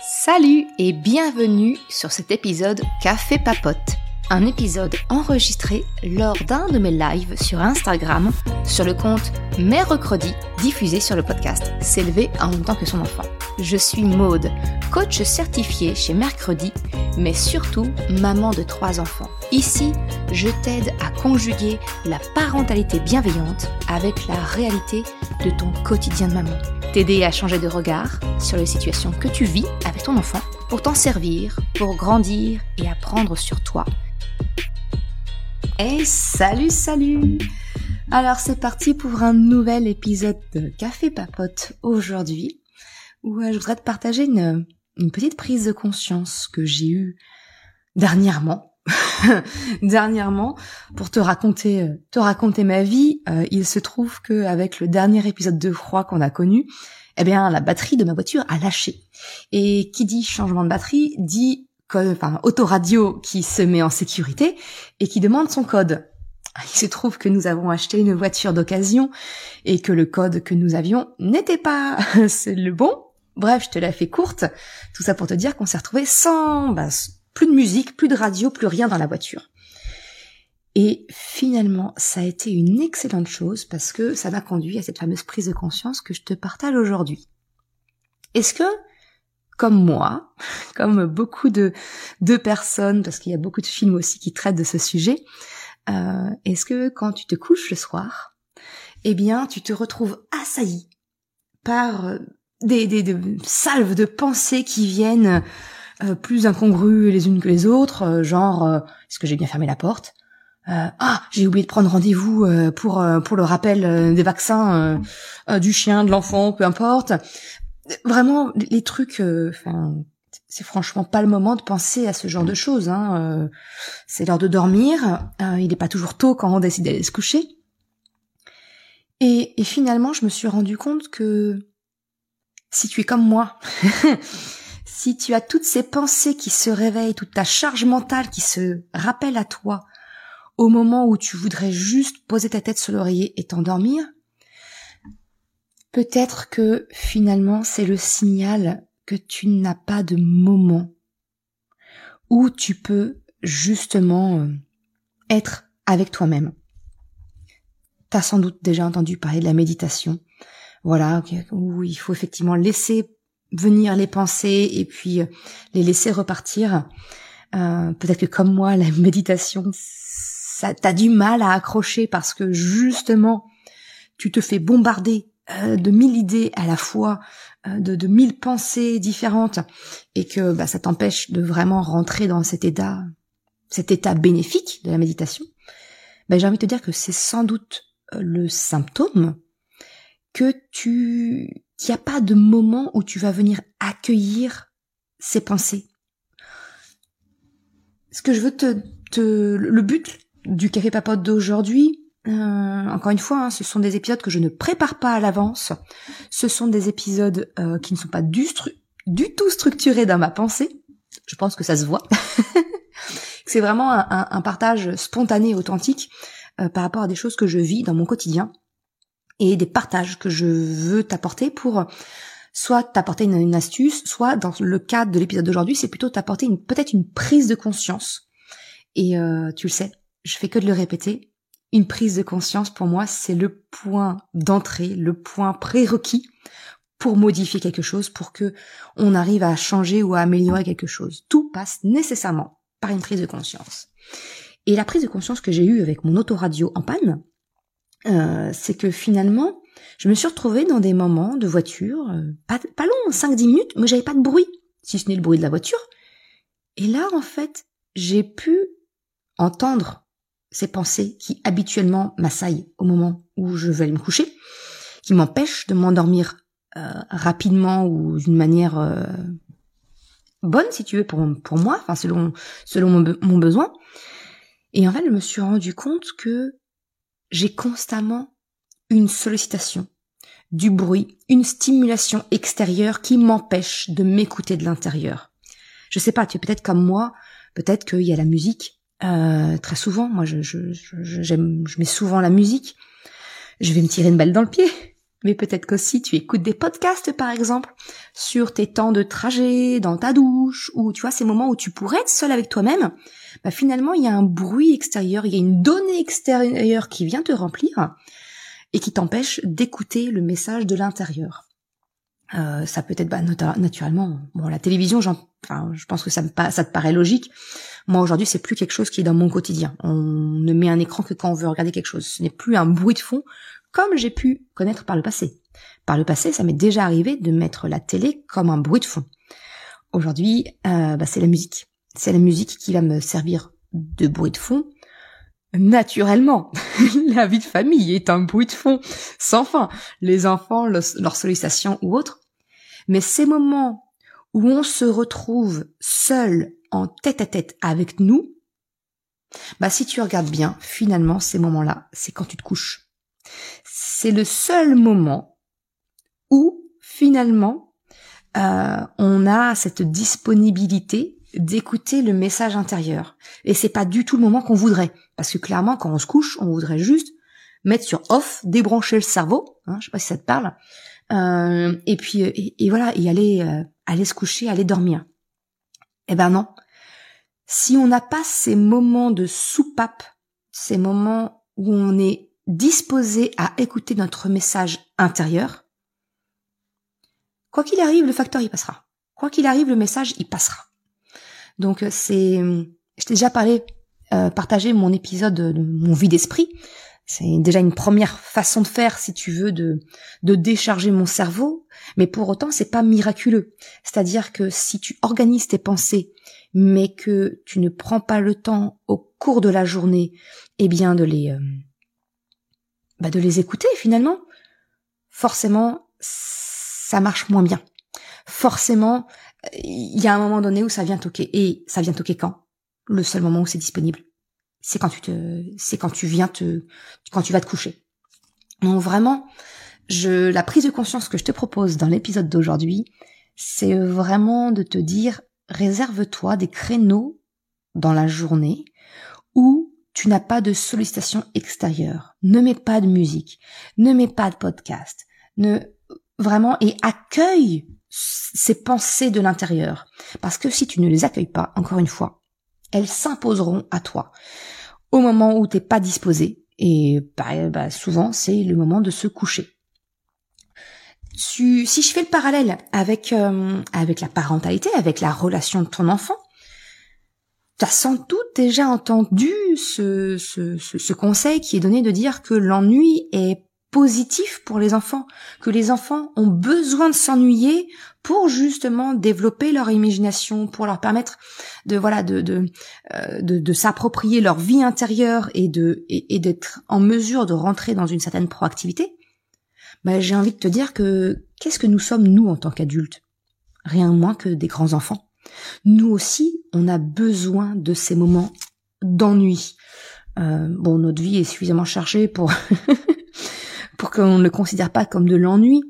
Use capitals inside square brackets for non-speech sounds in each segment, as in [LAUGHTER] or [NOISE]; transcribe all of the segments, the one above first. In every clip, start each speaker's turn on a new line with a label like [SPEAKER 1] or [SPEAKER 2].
[SPEAKER 1] Salut et bienvenue sur cet épisode Café Papote. Un épisode enregistré lors d'un de mes lives sur Instagram sur le compte Mercredi diffusé sur le podcast S'élever en même temps que son enfant. Je suis Maude, coach certifié chez Mercredi, mais surtout maman de trois enfants. Ici, je t'aide à conjuguer la parentalité bienveillante avec la réalité de ton quotidien de maman t'aider à changer de regard sur les situations que tu vis avec ton enfant pour t'en servir, pour grandir et apprendre sur toi. Et salut, salut Alors c'est parti pour un nouvel épisode de Café Papote aujourd'hui, où euh, je voudrais te partager une, une petite prise de conscience que j'ai eue dernièrement [LAUGHS] dernièrement pour te raconter euh, te raconter ma vie. Euh, il se trouve que avec le dernier épisode de froid qu'on a connu, eh bien la batterie de ma voiture a lâché. Et qui dit changement de batterie dit enfin autoradio qui se met en sécurité et qui demande son code. Il se trouve que nous avons acheté une voiture d'occasion et que le code que nous avions n'était pas [LAUGHS] le bon. Bref, je te la fais courte. Tout ça pour te dire qu'on s'est retrouvé sans bah, plus de musique, plus de radio, plus rien dans la voiture. Et finalement, ça a été une excellente chose parce que ça m'a conduit à cette fameuse prise de conscience que je te partage aujourd'hui. Est-ce que, comme moi, [LAUGHS] comme beaucoup de, personnes, parce qu'il y a beaucoup de films aussi qui traitent de ce sujet, euh, est-ce que quand tu te couches le soir, eh bien, tu te retrouves assailli par euh, des, des, des salves de pensées qui viennent euh, plus incongrues les unes que les autres, euh, genre euh, est-ce que j'ai bien fermé la porte? Ah, j'ai oublié de prendre rendez-vous pour pour le rappel des vaccins du chien, de l'enfant, peu importe. Vraiment les trucs, enfin c'est franchement pas le moment de penser à ce genre de choses. Hein. c'est l'heure de dormir. il n'est pas toujours tôt quand on décide d'aller se coucher. Et, et, finalement, je me suis rendu compte que si tu es comme moi, [LAUGHS] si tu as toutes ces pensées qui se réveillent, toute ta charge mentale qui se rappelle à toi au moment où tu voudrais juste poser ta tête sur l'oreiller et t'endormir, peut-être que finalement c'est le signal que tu n'as pas de moment où tu peux justement euh, être avec toi-même. T'as sans doute déjà entendu parler de la méditation. Voilà, où il faut effectivement laisser venir les pensées et puis euh, les laisser repartir. Euh, peut-être que comme moi, [LAUGHS] la méditation, ça t'as du mal à accrocher parce que justement, tu te fais bombarder euh, de mille idées à la fois, de, de mille pensées différentes, et que bah, ça t'empêche de vraiment rentrer dans cet état, cet état bénéfique de la méditation. Ben, j'ai envie de te dire que c'est sans doute le symptôme que tu qu'il n'y a pas de moment où tu vas venir accueillir ces pensées. Ce que je veux te, le but du café papote d'aujourd'hui, euh, encore une fois, hein, ce sont des épisodes que je ne prépare pas à l'avance. Ce sont des épisodes euh, qui ne sont pas du, tout structurés dans ma pensée. Je pense que ça se voit. [LAUGHS] C'est vraiment un, un, partage spontané, authentique euh, par rapport à des choses que je vis dans mon quotidien et des partages que je veux t'apporter pour soit t'apporter une, astuce, soit dans le cadre de l'épisode d'aujourd'hui, c'est plutôt t'apporter une, peut-être une prise de conscience. Et euh, tu le sais, je fais que de le répéter. Une prise de conscience, pour moi, c'est le point d'entrée, le point prérequis pour modifier quelque chose, pour que on arrive à changer ou à améliorer quelque chose. Tout passe nécessairement par une prise de conscience. Et la prise de conscience que j'ai eue avec mon autoradio en panne, euh, c'est que finalement, je me suis retrouvée dans des moments de voiture, euh, pas, pas long, 5-10 minutes, mais j'avais pas de bruit, si ce n'est le bruit de la voiture. Et là, en fait, j'ai pu entendre ces pensées qui habituellement m'assaillent au moment où je vais aller me coucher, qui m'empêchent de m'endormir euh, rapidement ou d'une manière bonne, si tu veux, pour, pour moi, enfin selon, selon mon, mon besoin. Et en fait, je me suis rendu compte que j'ai constamment une sollicitation, du bruit, une stimulation extérieure qui m'empêche de m'écouter de l'intérieur. Je sais pas, tu es peut-être comme moi, peut-être qu'il y a la musique. Euh, très souvent, moi, je, je, je, je mets souvent la musique. Je vais me tirer une balle dans le pied. mais peut-être qu'aussi tu écoutes des podcasts par exemple sur tes temps de trajet, dans ta douche, ou tu vois ces moments où tu pourrais être seul avec toi-même. Bah finalement il y a un bruit extérieur, il y a une donnée extérieure qui vient te remplir et qui t'empêche d'écouter le message de l'intérieur. Euh, ça peut être bah, naturellement bon la télévision enfin je pense que ça me te paraît logique. Moi aujourd'hui c'est plus quelque chose qui est dans mon quotidien. On ne met un écran que quand on veut regarder quelque chose. Ce n'est plus un bruit de fond comme j'ai pu connaître par le passé. Par le passé ça m'est déjà arrivé de mettre la télé comme un bruit de fond. Aujourd'hui euh, bah, c'est la musique c'est la musique qui va me servir de bruit de fond Naturellement, [LAUGHS] la vie de famille est un bruit de fond sans fin. Les enfants, leurs sollicitations ou autres. Mais ces moments où on se retrouve seul en tête à tête avec nous, bah si tu regardes bien, finalement, ces moments-là, c'est quand tu te couches. C'est le seul moment où finalement euh, on a cette disponibilité d'écouter le message intérieur. Et c'est pas du tout le moment qu'on voudrait. Parce que clairement, quand on se couche, on voudrait juste mettre sur off, débrancher le cerveau, hein, je sais pas si ça te parle, euh, et puis et, voilà, et aller euh, aller se coucher, aller dormir. Eh ben non. Si on n'a pas ces moments de soupape, ces moments où on est disposé à écouter notre message intérieur, quoi qu'il arrive, le facteur y passera. Quoi qu'il arrive, le message y passera. Donc euh, c'est, je t'ai déjà parlé, euh, partagé mon épisode de mon vie d'esprit. C'est déjà une première façon de faire, si tu veux, de, de décharger mon cerveau. Mais pour autant, c'est pas miraculeux. C'est-à-dire que si tu organises tes pensées, mais que tu ne prends pas le temps au cours de la journée, eh bien, de les, euh, bah de les écouter finalement, forcément, ça marche moins bien. Forcément, il y a un moment donné où ça vient toquer. Et ça vient toquer quand? Le seul moment où c'est disponible. C'est quand tu te, c'est quand tu viens te, quand tu vas te coucher. Donc vraiment, je, la prise de conscience que je te propose dans l'épisode d'aujourd'hui, c'est vraiment de te dire, réserve-toi des créneaux dans la journée où tu n'as pas de sollicitation extérieure. Ne mets pas de musique, ne mets pas de podcast, ne vraiment et accueille ces pensées de l'intérieur. Parce que si tu ne les accueilles pas, encore une fois, elles s'imposeront à toi. Au moment où t'es pas disposé, et bah, bah, souvent c'est le moment de se coucher. si je fais le parallèle avec euh, avec la parentalité, avec la relation de ton enfant, tu as sans doute déjà entendu ce, ce, ce, conseil qui est donné de dire que l'ennui est positif pour les enfants, que les enfants ont besoin de s'ennuyer pour justement développer leur imagination, pour leur permettre de voilà de de euh, de, s'approprier leur vie intérieure et de et, d'être en mesure de rentrer dans une certaine proactivité. Ben, j'ai envie de te dire que qu'est-ce que nous sommes nous en tant qu'adultes? Rien moins que des grands enfants. Nous aussi, on a besoin de ces moments d'ennui. Euh, bon, notre vie est suffisamment chargée pour [LAUGHS] pour qu'on ne le considère pas comme de l'ennui,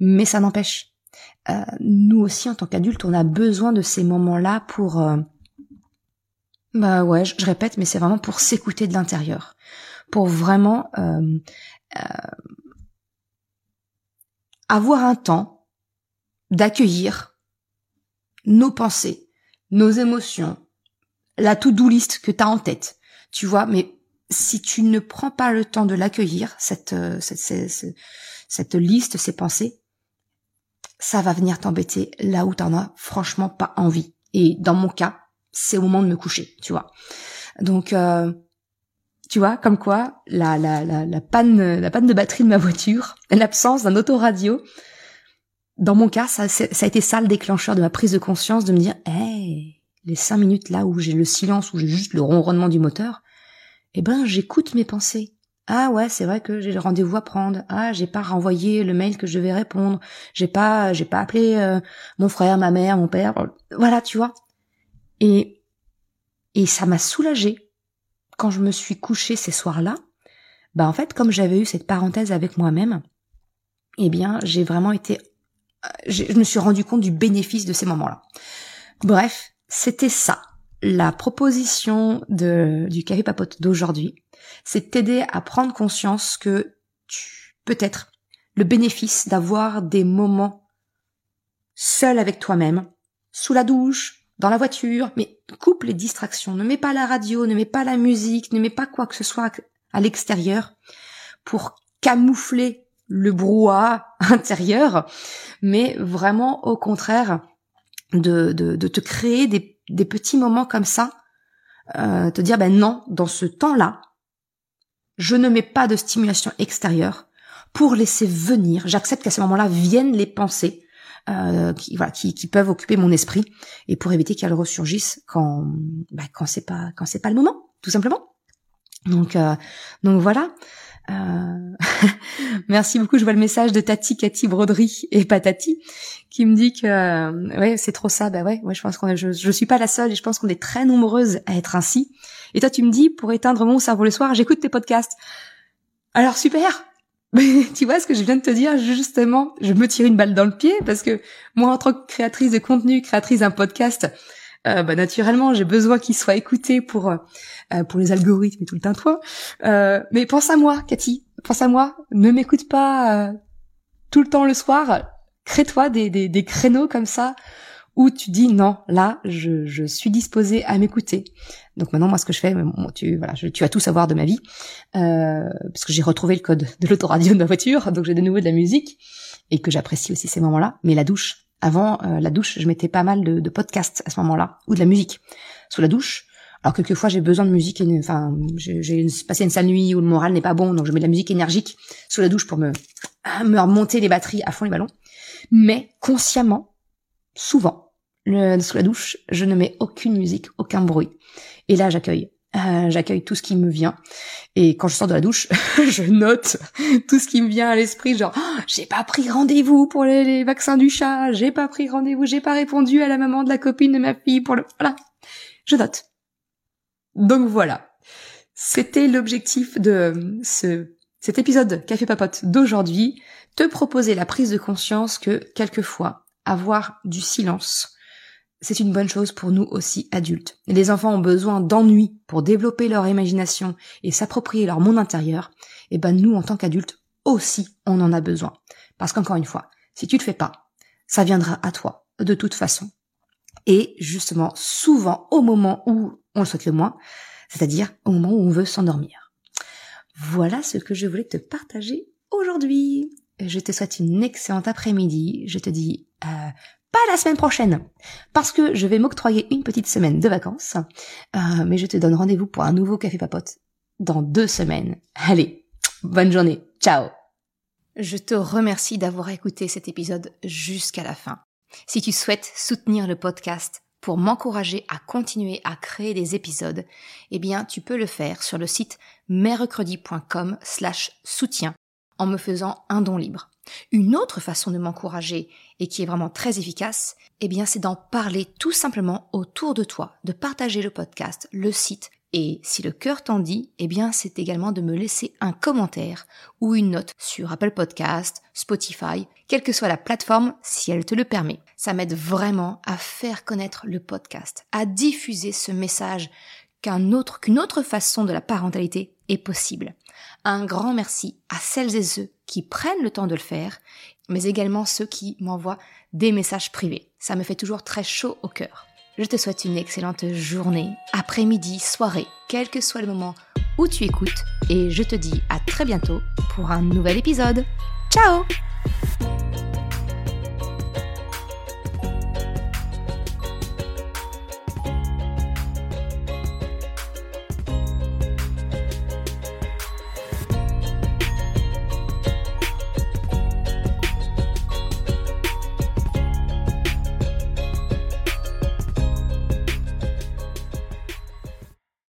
[SPEAKER 1] mais ça n'empêche. Euh, nous aussi, en tant qu'adultes, on a besoin de ces moments-là pour... Euh, bah ouais, je, répète, mais c'est vraiment pour s'écouter de l'intérieur. Pour vraiment euh, avoir un temps d'accueillir nos pensées, nos émotions, la to-do list que tu as en tête. Tu vois, mais si tu ne prends pas le temps de l'accueillir, cette, euh, cette, cette, cette, liste, ces pensées, ça va venir t'embêter là où t'en as franchement pas envie. Et dans mon cas, c'est au moment de me coucher, tu vois. Donc, euh, tu vois, comme quoi, la, la, la, la, panne, la panne de batterie de ma voiture, [LAUGHS] l'absence d'un autoradio, dans mon cas, ça, ça a été ça le déclencheur de ma prise de conscience, de me dire, hey, les cinq minutes là où j'ai le silence, où j'ai juste le ronronnement du moteur, eh ben j'écoute mes pensées. Ah ouais, c'est vrai que j'ai le rendez-vous à prendre. Ah, j'ai pas renvoyé le mail que je devais répondre. J'ai pas, j'ai pas appelé euh, mon frère, ma mère, mon père. Voilà, tu vois. Et et ça m'a soulagée quand je me suis couchée ces soirs-là. Bah en fait, comme j'avais eu cette parenthèse avec moi-même, eh bien, j'ai vraiment été, euh, je me suis rendu compte du bénéfice de ces moments-là. Bref, c'était ça la proposition de, du café papote d'aujourd'hui, c'est t'aider à prendre conscience que tu, peut-être, le bénéfice d'avoir des moments seul avec toi-même, sous la douche, dans la voiture, mais coupe les distractions, ne mets pas la radio, ne mets pas la musique, ne mets pas quoi que ce soit à l'extérieur pour camoufler le brouhaha [LAUGHS] intérieur, mais vraiment au contraire de, de, de te créer des, des, petits moments comme ça, euh, te dire ben non, dans ce temps-là, je ne mets pas de stimulation extérieure pour laisser venir, j'accepte qu'à ce moment-là viennent les pensées, euh, qui, voilà, qui, qui, peuvent occuper mon esprit et pour éviter qu'elles ressurgissent quand, bah, quand c'est pas, quand c'est pas le moment, tout simplement. Donc, euh, donc voilà. Euh... [LAUGHS] Merci beaucoup. Je vois le message de Tati, Cathy, Broderie et Patati qui me dit que euh, ouais c'est trop ça. Bah ouais, ouais je pense qu'on je, je suis pas la seule et je pense qu'on est très nombreuses à être ainsi. Et toi tu me dis pour éteindre mon cerveau le soir, j'écoute tes podcasts. Alors super. Mais [LAUGHS] tu vois ce que je viens de te dire? Justement, je me tire une balle dans le pied parce que moi en tant que créatrice de contenu, créatrice d'un podcast, euh, bah, naturellement j'ai besoin qu'il soit écouté pour euh, pour les algorithmes et tout le tintouin. Euh, mais pense à moi, Cathy, pense à moi. Ne m'écoute pas euh, tout le temps le soir. Crée-toi des, des, des créneaux comme ça où tu dis non, là, je, je suis disposée à m'écouter. Donc maintenant, moi, ce que je fais, tu, voilà, je, tu vas tout savoir de ma vie, euh, parce que j'ai retrouvé le code de l'autoradio de ma voiture, donc j'ai de nouveau de la musique, et que j'apprécie aussi ces moments-là. Mais la douche, avant euh, la douche, je mettais pas mal de, de podcasts à ce moment-là, ou de la musique. Sous la douche, alors quelquefois j'ai besoin de musique, enfin j'ai passé une sale nuit où le moral n'est pas bon, donc je mets de la musique énergique sous la douche pour me me remonter les batteries à fond les ballons. Mais consciemment, souvent, le, sous la douche, je ne mets aucune musique, aucun bruit. Et là, j'accueille. Euh, j'accueille tout ce qui me vient. Et quand je sors de la douche, [LAUGHS] je note tout ce qui me vient à l'esprit, genre oh, j'ai pas pris rendez-vous pour les, vaccins du chat, j'ai pas pris rendez-vous, j'ai pas répondu à la maman de la copine de ma fille pour le voilà. Je note. Donc voilà. C'était l'objectif de ce cet épisode Café Papote d'aujourd'hui, te proposer la prise de conscience que quelquefois avoir du silence c'est une bonne chose pour nous aussi adultes. Les enfants ont besoin d'ennui pour développer leur imagination et s'approprier leur monde intérieur. Et ben nous, en tant qu'adultes, aussi, on en a besoin. Parce qu'encore une fois, si tu le fais pas, ça viendra à toi, de toute façon. Et justement, souvent au moment où on le souhaite le moins, c'est-à-dire au moment où on veut s'endormir. Voilà ce que je voulais te partager aujourd'hui. Je te souhaite une excellente après-midi. Je te dis pas la semaine prochaine, parce que je vais m'octroyer une petite semaine de vacances, euh, mais je te donne rendez-vous pour un nouveau café papote dans deux semaines. Allez, bonne journée, ciao Je te remercie d'avoir écouté cet épisode jusqu'à la fin. Si tu souhaites soutenir le podcast pour m'encourager à continuer à créer des épisodes, eh bien tu peux le faire sur le site mercredi.com slash soutien en me faisant un don libre. Une autre façon de m'encourager et qui est vraiment très efficace, eh bien, c'est d'en parler tout simplement autour de toi, de partager le podcast, le site, et si le cœur t'en dit, eh bien, c'est également de me laisser un commentaire ou une note sur Apple Podcast, Spotify, quelle que soit la plateforme, si elle te le permet. Ça m'aide vraiment à faire connaître le podcast, à diffuser ce message qu'une autre façon de la parentalité est possible. Un grand merci à celles et ceux qui prennent le temps de le faire, mais également ceux qui m'envoient des messages privés. Ça me fait toujours très chaud au cœur. Je te souhaite une excellente journée, après-midi, soirée, quel que soit le moment où tu écoutes, et je te dis à très bientôt pour un nouvel épisode. Ciao